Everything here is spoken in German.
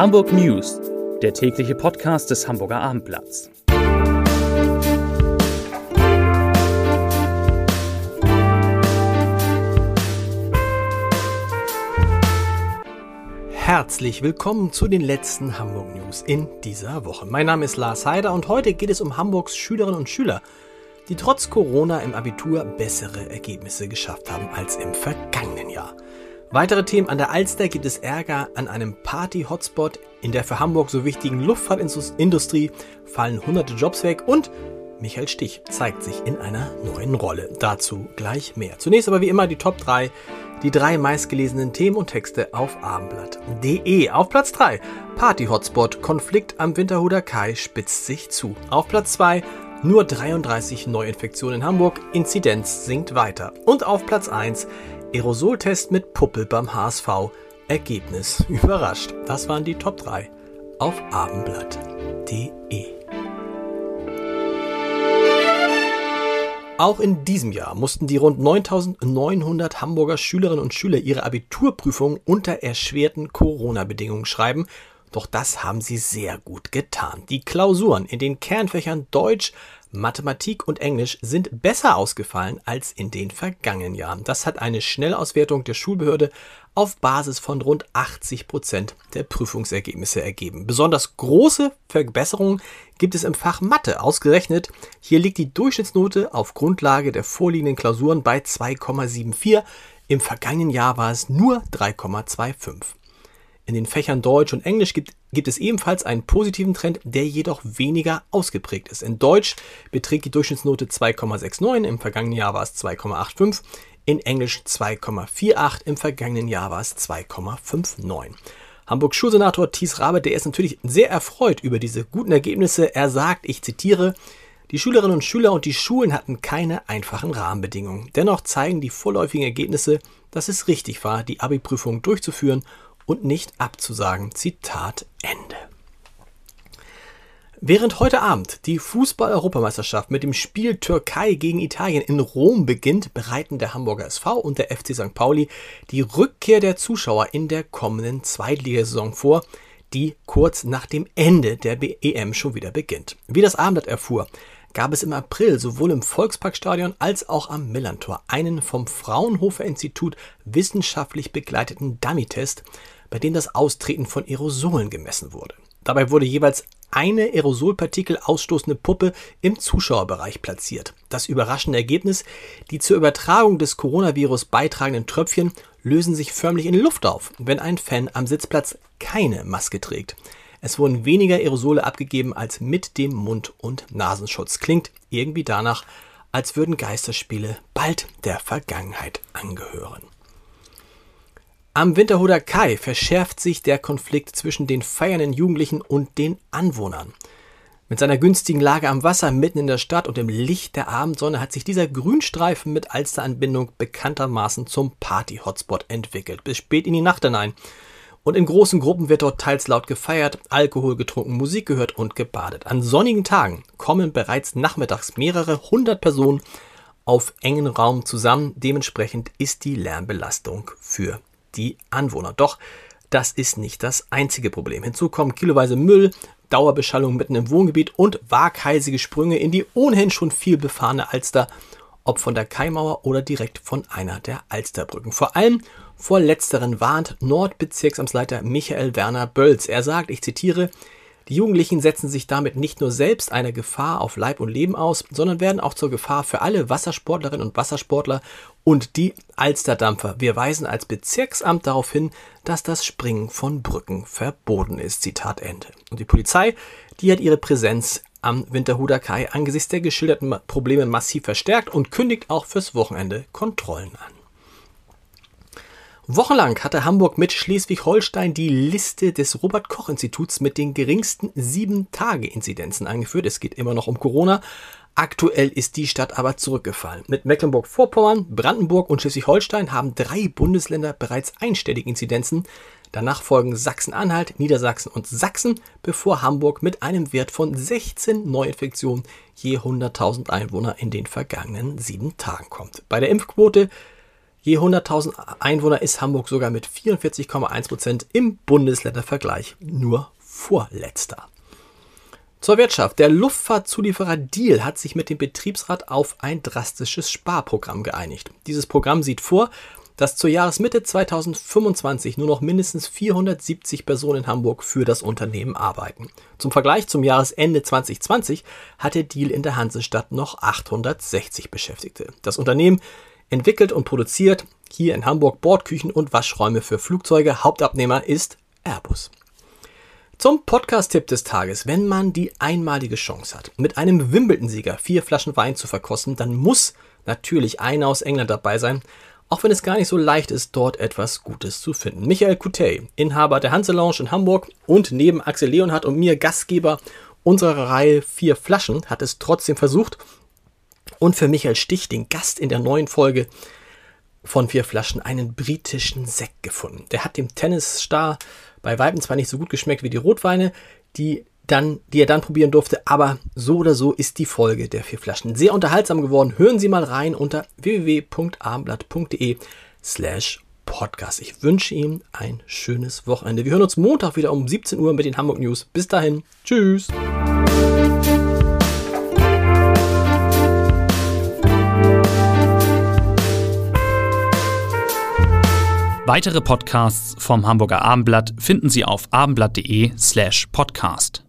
Hamburg News, der tägliche Podcast des Hamburger Abendblatts. Herzlich willkommen zu den letzten Hamburg News in dieser Woche. Mein Name ist Lars Heider und heute geht es um Hamburgs Schülerinnen und Schüler, die trotz Corona im Abitur bessere Ergebnisse geschafft haben als im vergangenen Jahr. Weitere Themen an der Alster gibt es Ärger an einem Party-Hotspot. In der für Hamburg so wichtigen Luftfahrtindustrie fallen hunderte Jobs weg und Michael Stich zeigt sich in einer neuen Rolle. Dazu gleich mehr. Zunächst aber wie immer die Top 3, die drei meistgelesenen Themen und Texte auf abendblatt.de. Auf Platz 3 Party-Hotspot, Konflikt am Winterhuder Kai spitzt sich zu. Auf Platz 2 nur 33 Neuinfektionen in Hamburg, Inzidenz sinkt weiter. Und auf Platz 1 Aerosoltest mit Puppe beim HSV. Ergebnis überrascht. Das waren die Top 3 auf abendblatt.de. Auch in diesem Jahr mussten die rund 9900 Hamburger Schülerinnen und Schüler ihre Abiturprüfung unter erschwerten Corona-Bedingungen schreiben. Doch das haben sie sehr gut getan. Die Klausuren in den Kernfächern Deutsch, Mathematik und Englisch sind besser ausgefallen als in den vergangenen Jahren. Das hat eine Schnellauswertung der Schulbehörde auf Basis von rund 80 Prozent der Prüfungsergebnisse ergeben. Besonders große Verbesserungen gibt es im Fach Mathe. Ausgerechnet, hier liegt die Durchschnittsnote auf Grundlage der vorliegenden Klausuren bei 2,74. Im vergangenen Jahr war es nur 3,25. In den Fächern Deutsch und Englisch gibt, gibt es ebenfalls einen positiven Trend, der jedoch weniger ausgeprägt ist. In Deutsch beträgt die Durchschnittsnote 2,69, im vergangenen Jahr war es 2,85, in Englisch 2,48, im vergangenen Jahr war es 2,59. Hamburg Schulsenator Thies Rabe, der ist natürlich sehr erfreut über diese guten Ergebnisse. Er sagt, ich zitiere, die Schülerinnen und Schüler und die Schulen hatten keine einfachen Rahmenbedingungen. Dennoch zeigen die vorläufigen Ergebnisse, dass es richtig war, die Abi-Prüfung durchzuführen und nicht abzusagen. Zitat Ende. Während heute Abend die Fußball-Europameisterschaft mit dem Spiel Türkei gegen Italien in Rom beginnt, bereiten der Hamburger SV und der FC St. Pauli die Rückkehr der Zuschauer in der kommenden Zweitligasaison vor, die kurz nach dem Ende der EM schon wieder beginnt. Wie das Abendblatt erfuhr, gab es im April sowohl im Volksparkstadion als auch am Millantor einen vom Fraunhofer Institut wissenschaftlich begleiteten Dummy-Test, bei dem das Austreten von Aerosolen gemessen wurde. Dabei wurde jeweils eine Aerosolpartikel ausstoßende Puppe im Zuschauerbereich platziert. Das überraschende Ergebnis, die zur Übertragung des Coronavirus beitragenden Tröpfchen lösen sich förmlich in Luft auf, wenn ein Fan am Sitzplatz keine Maske trägt. Es wurden weniger Aerosole abgegeben als mit dem Mund- und Nasenschutz. Klingt irgendwie danach, als würden Geisterspiele bald der Vergangenheit angehören. Am Winterhuder Kai verschärft sich der Konflikt zwischen den feiernden Jugendlichen und den Anwohnern. Mit seiner günstigen Lage am Wasser mitten in der Stadt und im Licht der Abendsonne hat sich dieser Grünstreifen mit Alsteranbindung bekanntermaßen zum Party-Hotspot entwickelt, bis spät in die Nacht hinein. Und in großen Gruppen wird dort teils laut gefeiert, Alkohol getrunken, Musik gehört und gebadet. An sonnigen Tagen kommen bereits nachmittags mehrere hundert Personen auf engen Raum zusammen. Dementsprechend ist die Lärmbelastung für die Anwohner. Doch das ist nicht das einzige Problem. Hinzu kommen kiloweise Müll, Dauerbeschallung mitten im Wohngebiet und waghalsige Sprünge in die ohnehin schon viel befahrene Alster, ob von der Kaimauer oder direkt von einer der Alsterbrücken. Vor allem vor letzteren warnt Nordbezirksamtsleiter Michael Werner Bölz. Er sagt, ich zitiere, die Jugendlichen setzen sich damit nicht nur selbst einer Gefahr auf Leib und Leben aus, sondern werden auch zur Gefahr für alle Wassersportlerinnen und Wassersportler und die Alsterdampfer. Wir weisen als Bezirksamt darauf hin, dass das Springen von Brücken verboten ist. Zitat Ende. Und die Polizei, die hat ihre Präsenz am Winterhuder Kai angesichts der geschilderten Probleme massiv verstärkt und kündigt auch fürs Wochenende Kontrollen an. Wochenlang hatte Hamburg mit Schleswig-Holstein die Liste des Robert-Koch-Instituts mit den geringsten 7-Tage-Inzidenzen eingeführt. Es geht immer noch um Corona. Aktuell ist die Stadt aber zurückgefallen. Mit Mecklenburg-Vorpommern, Brandenburg und Schleswig-Holstein haben drei Bundesländer bereits einstellige Inzidenzen. Danach folgen Sachsen-Anhalt, Niedersachsen und Sachsen, bevor Hamburg mit einem Wert von 16 Neuinfektionen je 100.000 Einwohner in den vergangenen sieben Tagen kommt. Bei der Impfquote Je 100.000 Einwohner ist Hamburg sogar mit 44,1 Prozent im Bundesländervergleich nur vorletzter. Zur Wirtschaft. Der Luftfahrtzulieferer Deal hat sich mit dem Betriebsrat auf ein drastisches Sparprogramm geeinigt. Dieses Programm sieht vor, dass zur Jahresmitte 2025 nur noch mindestens 470 Personen in Hamburg für das Unternehmen arbeiten. Zum Vergleich zum Jahresende 2020 hatte Deal in der Hansestadt noch 860 Beschäftigte. Das Unternehmen entwickelt und produziert hier in Hamburg Bordküchen und Waschräume für Flugzeuge. Hauptabnehmer ist Airbus. Zum Podcast-Tipp des Tages. Wenn man die einmalige Chance hat, mit einem Wimbledon-Sieger vier Flaschen Wein zu verkosten, dann muss natürlich einer aus England dabei sein, auch wenn es gar nicht so leicht ist, dort etwas Gutes zu finden. Michael Coutet, Inhaber der Hanse Lounge in Hamburg und neben Axel Leonhardt und mir Gastgeber unserer Reihe Vier Flaschen, hat es trotzdem versucht und für Michael Stich, den Gast in der neuen Folge von Vier Flaschen, einen britischen Sekt gefunden. Der hat dem Tennisstar bei Weiben zwar nicht so gut geschmeckt wie die Rotweine, die dann, die er dann probieren durfte, aber so oder so ist die Folge der vier Flaschen sehr unterhaltsam geworden. Hören Sie mal rein unter www.abendblatt.de slash Podcast. Ich wünsche Ihnen ein schönes Wochenende. Wir hören uns Montag wieder um 17 Uhr mit den Hamburg News. Bis dahin. Tschüss. Weitere Podcasts vom Hamburger Abendblatt finden Sie auf abendblatt.de slash podcast.